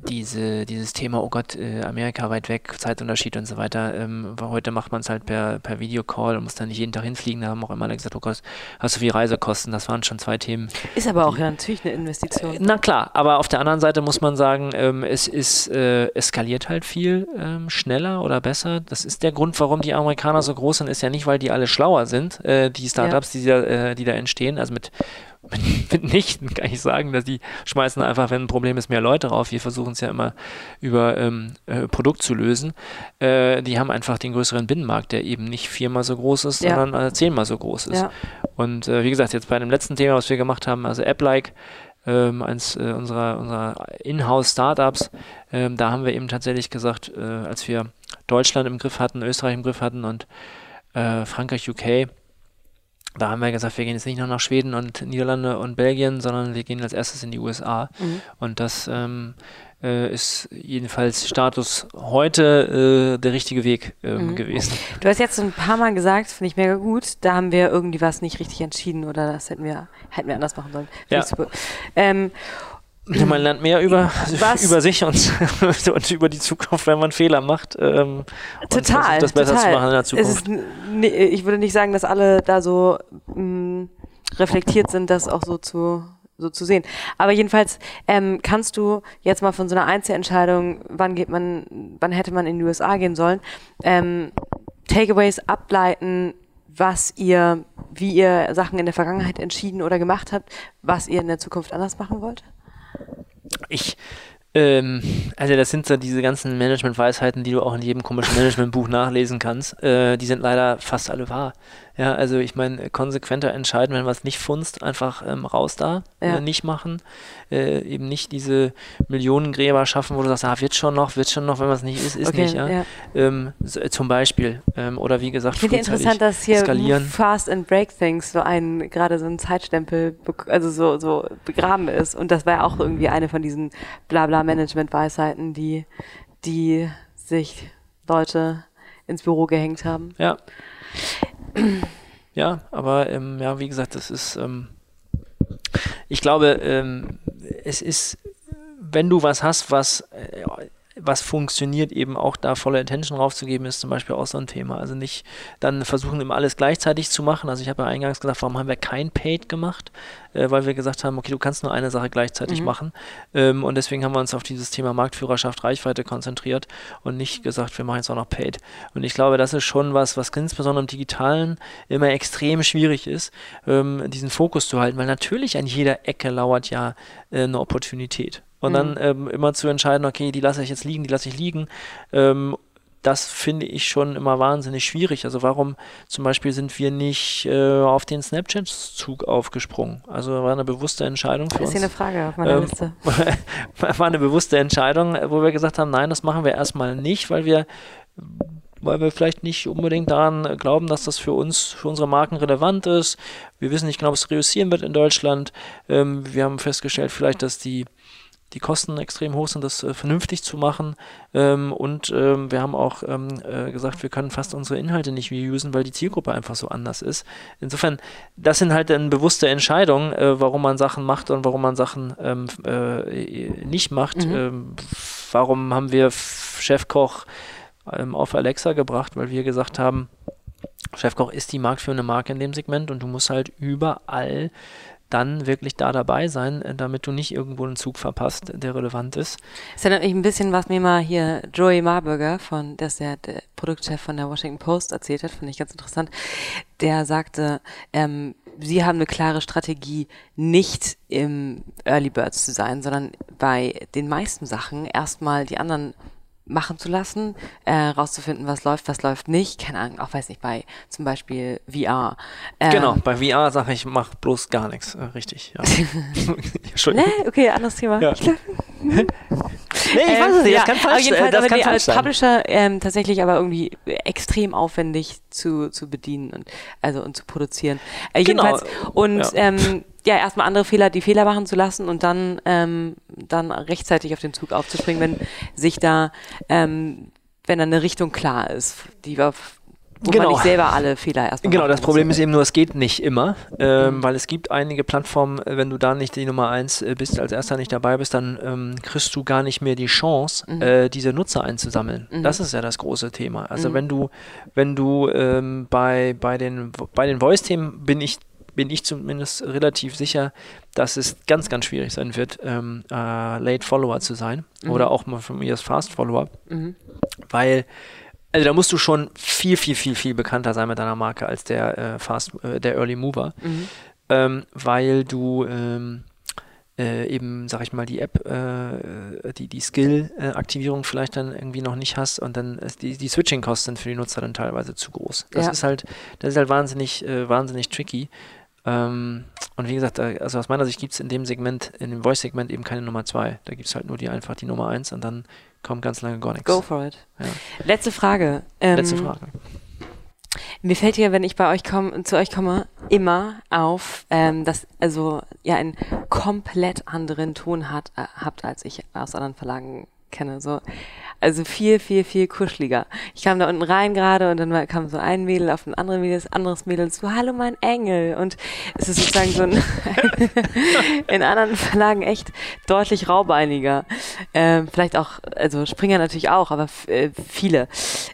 diese, dieses Thema, oh Gott, äh, Amerika weit weg, Zeitunterschied und so weiter. Ähm, heute macht man es halt per, per Videocall und muss dann nicht jeden Tag hinfliegen. Da haben auch immer alle gesagt, oh Gott, hast du viel Reisekosten. Das waren schon zwei Themen. Ist aber auch ja natürlich eine Investition. Äh, na klar, aber auf der anderen Seite muss man sagen, ähm, es ist, äh, eskaliert halt viel ähm, schneller oder besser. Das ist der Grund, warum die Amerikaner so groß sind, ist ja nicht, weil die alle schlauer sind, äh, die Startups, ja. die, da, äh, die da entstehen. Also mit (laughs) mitnichten kann ich sagen, dass die schmeißen einfach, wenn ein Problem ist, mehr Leute rauf. Wir versuchen es ja immer über ähm, äh, Produkt zu lösen. Äh, die haben einfach den größeren Binnenmarkt, der eben nicht viermal so groß ist, ja. sondern äh, zehnmal so groß ist. Ja. Und äh, wie gesagt, jetzt bei dem letzten Thema, was wir gemacht haben, also App-like, ähm, eins äh, unserer, unserer Inhouse-Startups, ähm, da haben wir eben tatsächlich gesagt, äh, als wir Deutschland im Griff hatten, Österreich im Griff hatten und Frankreich, UK, da haben wir gesagt, wir gehen jetzt nicht nur nach Schweden und Niederlande und Belgien, sondern wir gehen als erstes in die USA. Mhm. Und das ähm, äh, ist jedenfalls Status heute äh, der richtige Weg ähm, mhm. gewesen. Du hast jetzt ein paar Mal gesagt, finde ich mega gut, da haben wir irgendwie was nicht richtig entschieden oder das hätten wir, hätten wir anders machen sollen. Ja. Ähm, man lernt mehr über, über sich und, (laughs) und, über die Zukunft, wenn man Fehler macht. Ähm, total. das besser total. zu machen in der Zukunft. Ist, ich würde nicht sagen, dass alle da so mh, reflektiert sind, das auch so zu, so zu sehen. Aber jedenfalls ähm, kannst du jetzt mal von so einer Einzelentscheidung, wann geht man, wann hätte man in die USA gehen sollen, ähm, Takeaways ableiten, was ihr, wie ihr Sachen in der Vergangenheit entschieden oder gemacht habt, was ihr in der Zukunft anders machen wollt? Ich, ähm, also das sind so diese ganzen Management-Weisheiten, die du auch in jedem komischen Management-Buch nachlesen kannst. Äh, die sind leider fast alle wahr. Ja, also ich meine, konsequenter entscheiden, wenn was nicht funzt, einfach ähm, raus da, ja. äh, nicht machen. Äh, eben nicht diese Millionengräber schaffen, wo du sagst, ah, wird schon noch, wird schon noch, wenn was nicht ist, ist okay, nicht. Ja? ja. Ähm, so, äh, zum Beispiel. Ähm, oder wie gesagt, ich finde interessant, dass hier skalieren. Fast and Break Things so ein, gerade so ein Zeitstempel, also so, so begraben ist. Und das war ja auch irgendwie eine von diesen Blabla-Management-Weisheiten, die, die sich Leute ins Büro gehängt haben. Ja. (clears throat) Ja, aber ähm, ja, wie gesagt, das ist, ähm, ich glaube, ähm, es ist, wenn du was hast, was äh, was funktioniert, eben auch da volle Attention draufzugeben, ist zum Beispiel auch so ein Thema. Also nicht dann versuchen, immer alles gleichzeitig zu machen. Also ich habe ja eingangs gesagt, warum haben wir kein Paid gemacht? Äh, weil wir gesagt haben, okay, du kannst nur eine Sache gleichzeitig mhm. machen. Ähm, und deswegen haben wir uns auf dieses Thema Marktführerschaft, Reichweite konzentriert und nicht gesagt, wir machen jetzt auch noch Paid. Und ich glaube, das ist schon was, was insbesondere im Digitalen immer extrem schwierig ist, ähm, diesen Fokus zu halten, weil natürlich an jeder Ecke lauert ja äh, eine Opportunität. Und mhm. dann ähm, immer zu entscheiden, okay, die lasse ich jetzt liegen, die lasse ich liegen. Ähm, das finde ich schon immer wahnsinnig schwierig. Also warum zum Beispiel sind wir nicht äh, auf den Snapchat-Zug aufgesprungen? Also war eine bewusste Entscheidung für uns. Das ist hier eine Frage auf meiner ähm, Liste. (laughs) war eine bewusste Entscheidung, wo wir gesagt haben, nein, das machen wir erstmal nicht, weil wir weil wir vielleicht nicht unbedingt daran glauben, dass das für uns, für unsere Marken relevant ist. Wir wissen nicht genau, was reüssieren wird in Deutschland. Ähm, wir haben festgestellt vielleicht, dass die die Kosten extrem hoch sind, das äh, vernünftig zu machen. Ähm, und ähm, wir haben auch ähm, äh, gesagt, wir können fast unsere Inhalte nicht reusen, weil die Zielgruppe einfach so anders ist. Insofern, das sind halt dann bewusste Entscheidungen, äh, warum man Sachen macht und warum man Sachen ähm, äh, nicht macht. Mhm. Ähm, warum haben wir Chefkoch ähm, auf Alexa gebracht? Weil wir gesagt haben, Chefkoch ist die marktführende Marke in dem Segment und du musst halt überall dann wirklich da dabei sein, äh, damit du nicht irgendwo einen Zug verpasst, der relevant ist. Das erinnert mich ein bisschen, was mir mal hier Joey Marburger, von, der ist der, der Produktchef von der Washington Post, erzählt hat, finde ich ganz interessant. Der sagte, ähm, sie haben eine klare Strategie, nicht im Early Birds zu sein, sondern bei den meisten Sachen erstmal die anderen machen zu lassen, äh, rauszufinden, was läuft, was läuft nicht. Keine Ahnung, auch weiß nicht, bei zum Beispiel VR. Ähm, genau, bei VR sage ich, mach bloß gar nichts. Äh, richtig, ja. (laughs) nee, okay, anderes Thema. Ja. nee, ich weiß es nicht, das kann falsch, sein. äh, das kann falsch als sein. Publisher ähm, tatsächlich aber irgendwie extrem aufwendig zu, zu bedienen und also und zu produzieren. Äh, genau. jedenfalls und ja. ähm, ja, erstmal andere Fehler, die Fehler machen zu lassen und dann, ähm, dann rechtzeitig auf den Zug aufzuspringen, wenn sich da, ähm, wenn da eine Richtung klar ist, die wir wo Genau. man nicht selber alle Fehler erstmal Genau, das. Problem ist eben nur, es geht nicht immer, ähm, Mhm. weil es gibt einige Plattformen, äh, wenn du da nicht die Nummer eins äh, bist, als erster nicht dabei bist, dann ähm, kriegst du gar nicht mehr die Chance, Mhm. äh, diese Nutzer einzusammeln. Mhm. Das ist ja das große Thema. Also Mhm. wenn du, wenn du ähm, bei, bei den, bei den Voice-Themen bin ich bin ich zumindest relativ sicher, dass es ganz, ganz schwierig sein wird, ähm, äh, Late Follower zu sein Mhm. oder auch mal von mir als Fast Follower Mhm. weil also da musst du schon viel, viel, viel, viel bekannter sein mit deiner Marke als der äh, Fast, äh, der Early Mover, Mhm. ähm, weil du ähm, äh, eben, sag ich mal, die App, äh, die, die Skill-Aktivierung vielleicht dann irgendwie noch nicht hast und dann ist die, die Switching-Kosten für die Nutzer dann teilweise zu groß. Das Ja. ist halt, das ist halt wahnsinnig, äh, wahnsinnig tricky. Ähm, und wie gesagt, äh, also aus meiner Sicht gibt es in dem Segment, in dem Voice-Segment eben keine Nummer zwei. Da gibt es halt nur die einfach die Nummer eins und dann kommt ganz lange gar nichts. Go for it. Ja. Letzte Frage. Ähm, Letzte Frage. Mir fällt ja, wenn ich bei euch komme, zu euch komme, immer auf, ähm, dass also ihr einen komplett anderen Ton hat, äh, habt, als ich aus anderen Verlagen kenne. So, also viel, viel, viel kuscheliger. Ich kam da unten rein gerade und dann kam so ein Mädel auf ein anderes Mädel, das anderes Mädel so, hallo mein Engel. Und es ist sozusagen so ein (laughs) in anderen Verlagen echt deutlich raubeiniger. Ähm, vielleicht auch, also Springer natürlich auch, aber äh, viele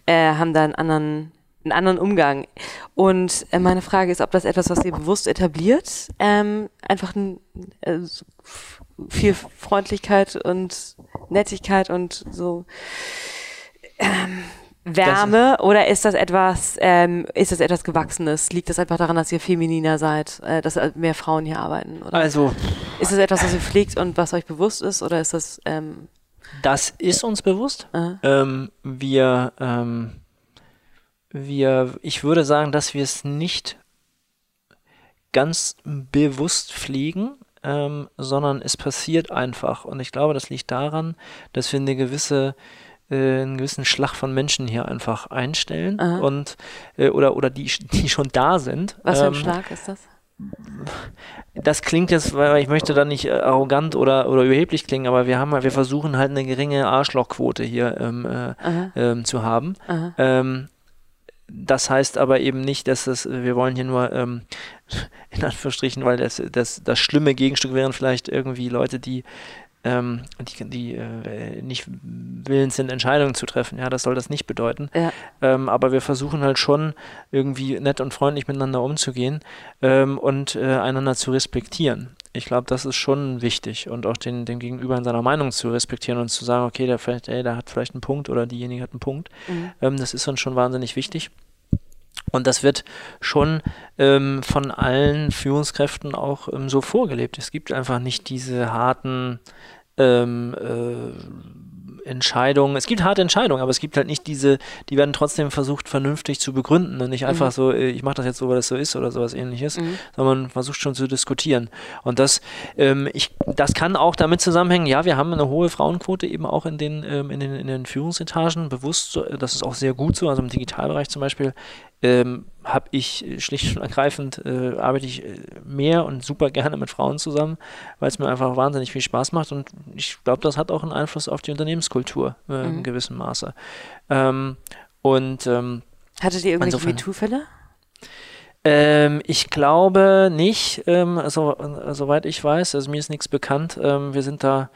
äh, haben da einen anderen einen anderen Umgang. Und äh, meine Frage ist, ob das etwas, was ihr bewusst etabliert, ähm, einfach ein, äh, viel Freundlichkeit und Nettigkeit und so ähm, Wärme oder ist das etwas, ähm, ist das etwas Gewachsenes? Liegt das einfach daran, dass ihr femininer seid, äh, dass äh, mehr Frauen hier arbeiten? Oder Also, ist das etwas, was ihr pflegt und was euch bewusst ist oder ist das ähm, das ist uns bewusst. äh, Ähm, wir, ähm, wir, ich würde sagen, dass wir es nicht ganz bewusst pflegen, ähm, sondern es passiert einfach. Und ich glaube, das liegt daran, dass wir eine gewisse äh, einen gewissen Schlag von Menschen hier einfach einstellen Aha. und äh, oder oder die, (laughs) die schon da sind. was für ein Ähm, Schlag ist das? das klingt jetzt, weil ich möchte da nicht äh, arrogant oder, oder überheblich klingen, aber wir haben, wir versuchen halt eine geringe Arschlochquote hier ähm, äh, ähm, zu haben. Ähm, das heißt aber eben nicht, dass es, wir wollen hier nur, ähm, (laughs) in Anführungsstrichen, weil das, das, das schlimme Gegenstück wären vielleicht irgendwie Leute, die, ähm, die, die äh, nicht willens sind, Entscheidungen zu treffen. Ja, das soll das nicht bedeuten. Ja. Ähm, aber wir versuchen halt schon irgendwie nett und freundlich miteinander umzugehen ähm, und äh, einander zu respektieren. Ich glaube, das ist schon wichtig und auch den, den Gegenüber in seiner Meinung zu respektieren und zu sagen, okay, der vielleicht, ey, der hat vielleicht einen Punkt oder diejenige hat einen Punkt. Mhm. Ähm, das ist uns schon wahnsinnig wichtig. Und das wird schon ähm, von allen Führungskräften auch ähm, so vorgelebt. Es gibt einfach nicht diese harten ähm, äh, Entscheidungen. Es gibt harte Entscheidungen, aber es gibt halt nicht diese, die werden trotzdem versucht, vernünftig zu begründen und nicht einfach Mhm. so, äh, ich mache das jetzt so, weil das so ist oder sowas ähnliches, Mhm. sondern man versucht schon zu diskutieren. Und das, ähm, ich, das kann auch damit zusammenhängen, ja, wir haben eine hohe Frauenquote eben auch in den, ähm, in den, in den Führungsetagen, bewusst, das ist auch sehr gut so, also im Digitalbereich zum Beispiel, ähm, habe ich äh, schlicht und ergreifend, äh, arbeite ich äh, mehr und super gerne mit Frauen zusammen, weil es mir einfach wahnsinnig viel Spaß macht und ich glaube, das hat auch einen Einfluss auf die Unternehmenskultur äh, Mhm. in gewissem Maße. Ähm, und ähm, Hattet ihr irgendwelche MeToo-Fälle? ähm, ich glaube nicht, ähm, so, äh, soweit ich weiß, also mir ist nichts bekannt. Ähm, wir sind da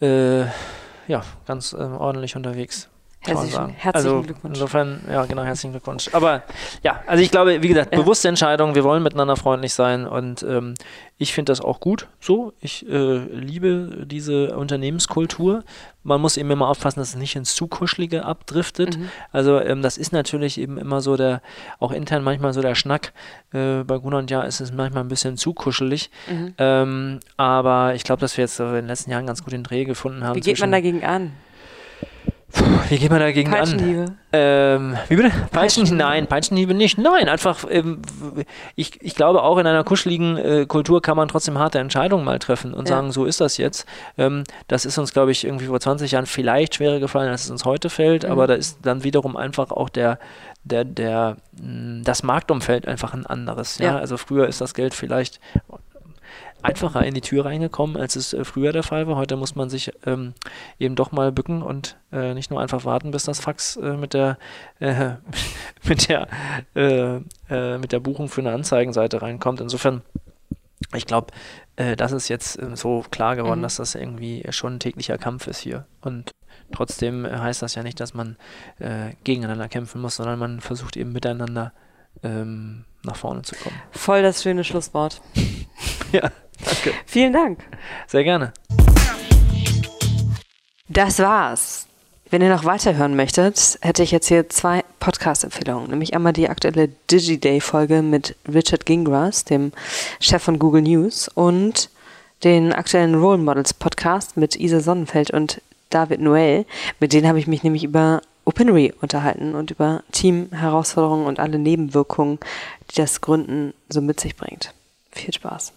ja ganz ähm, ordentlich unterwegs. Herzlichen, sagen. herzlichen also Glückwunsch. Insofern, ja, genau, herzlichen Glückwunsch. Aber ja, also ich glaube, wie gesagt, bewusste Entscheidung, wir wollen miteinander freundlich sein und ähm, ich finde das auch gut so. Ich äh, liebe diese Unternehmenskultur. Man muss eben immer aufpassen, dass es nicht ins zu Kuschelige abdriftet. Mhm. Also ähm, das ist natürlich eben immer so der, auch intern manchmal so der Schnack. Äh, bei Gunnar und Ja ist es manchmal ein bisschen zu kuschelig. Mhm. Ähm, aber ich glaube, dass wir jetzt in den letzten Jahren ganz gut den Dreh gefunden haben. Wie geht man dagegen an? Wie geht man dagegen an? Ähm, wie bitte? Peitschen? Nein, Peitschenhiebe nicht. Nein, einfach, ähm, ich, ich glaube auch in einer kuscheligen äh, Kultur kann man trotzdem harte Entscheidungen mal treffen und Ja. sagen, so ist das jetzt. Ähm, das ist uns, glaube ich, irgendwie vor 20 Jahren vielleicht schwerer gefallen, als es uns heute fällt, Mhm. aber da ist dann wiederum einfach auch der, der, der, das Marktumfeld einfach ein anderes. Ja? Ja. Also früher ist das Geld vielleicht einfacher in die Tür reingekommen, als es äh, früher der Fall war. Heute muss man sich ähm, eben doch mal bücken und äh, nicht nur einfach warten, bis das Fax äh, mit der äh, (laughs) mit der äh, äh, mit der Buchung für eine Anzeigenseite reinkommt. Insofern, ich glaube, das ist jetzt so klar geworden, mhm. dass das irgendwie schon ein täglicher Kampf ist hier. Und trotzdem heißt das ja nicht, dass man gegeneinander kämpfen muss, sondern man versucht eben miteinander ähm, nach vorne zu kommen. Voll das schöne Schlusswort. (laughs) (laughs) ja, danke. Vielen Dank. Sehr gerne. Das war's. Wenn ihr noch weiterhören möchtet, hätte ich jetzt hier zwei Podcast-Empfehlungen. Nämlich einmal die aktuelle DigiDay-Folge mit Richard Gingras, dem Chef von Google News, und den aktuellen Role Models Podcast mit Isa Sonnenfeld und David Noel. Mit denen habe ich mich nämlich über Opinory unterhalten und über Team-Herausforderungen und alle Nebenwirkungen, die das Gründen so mit sich bringt. Viel Spaß.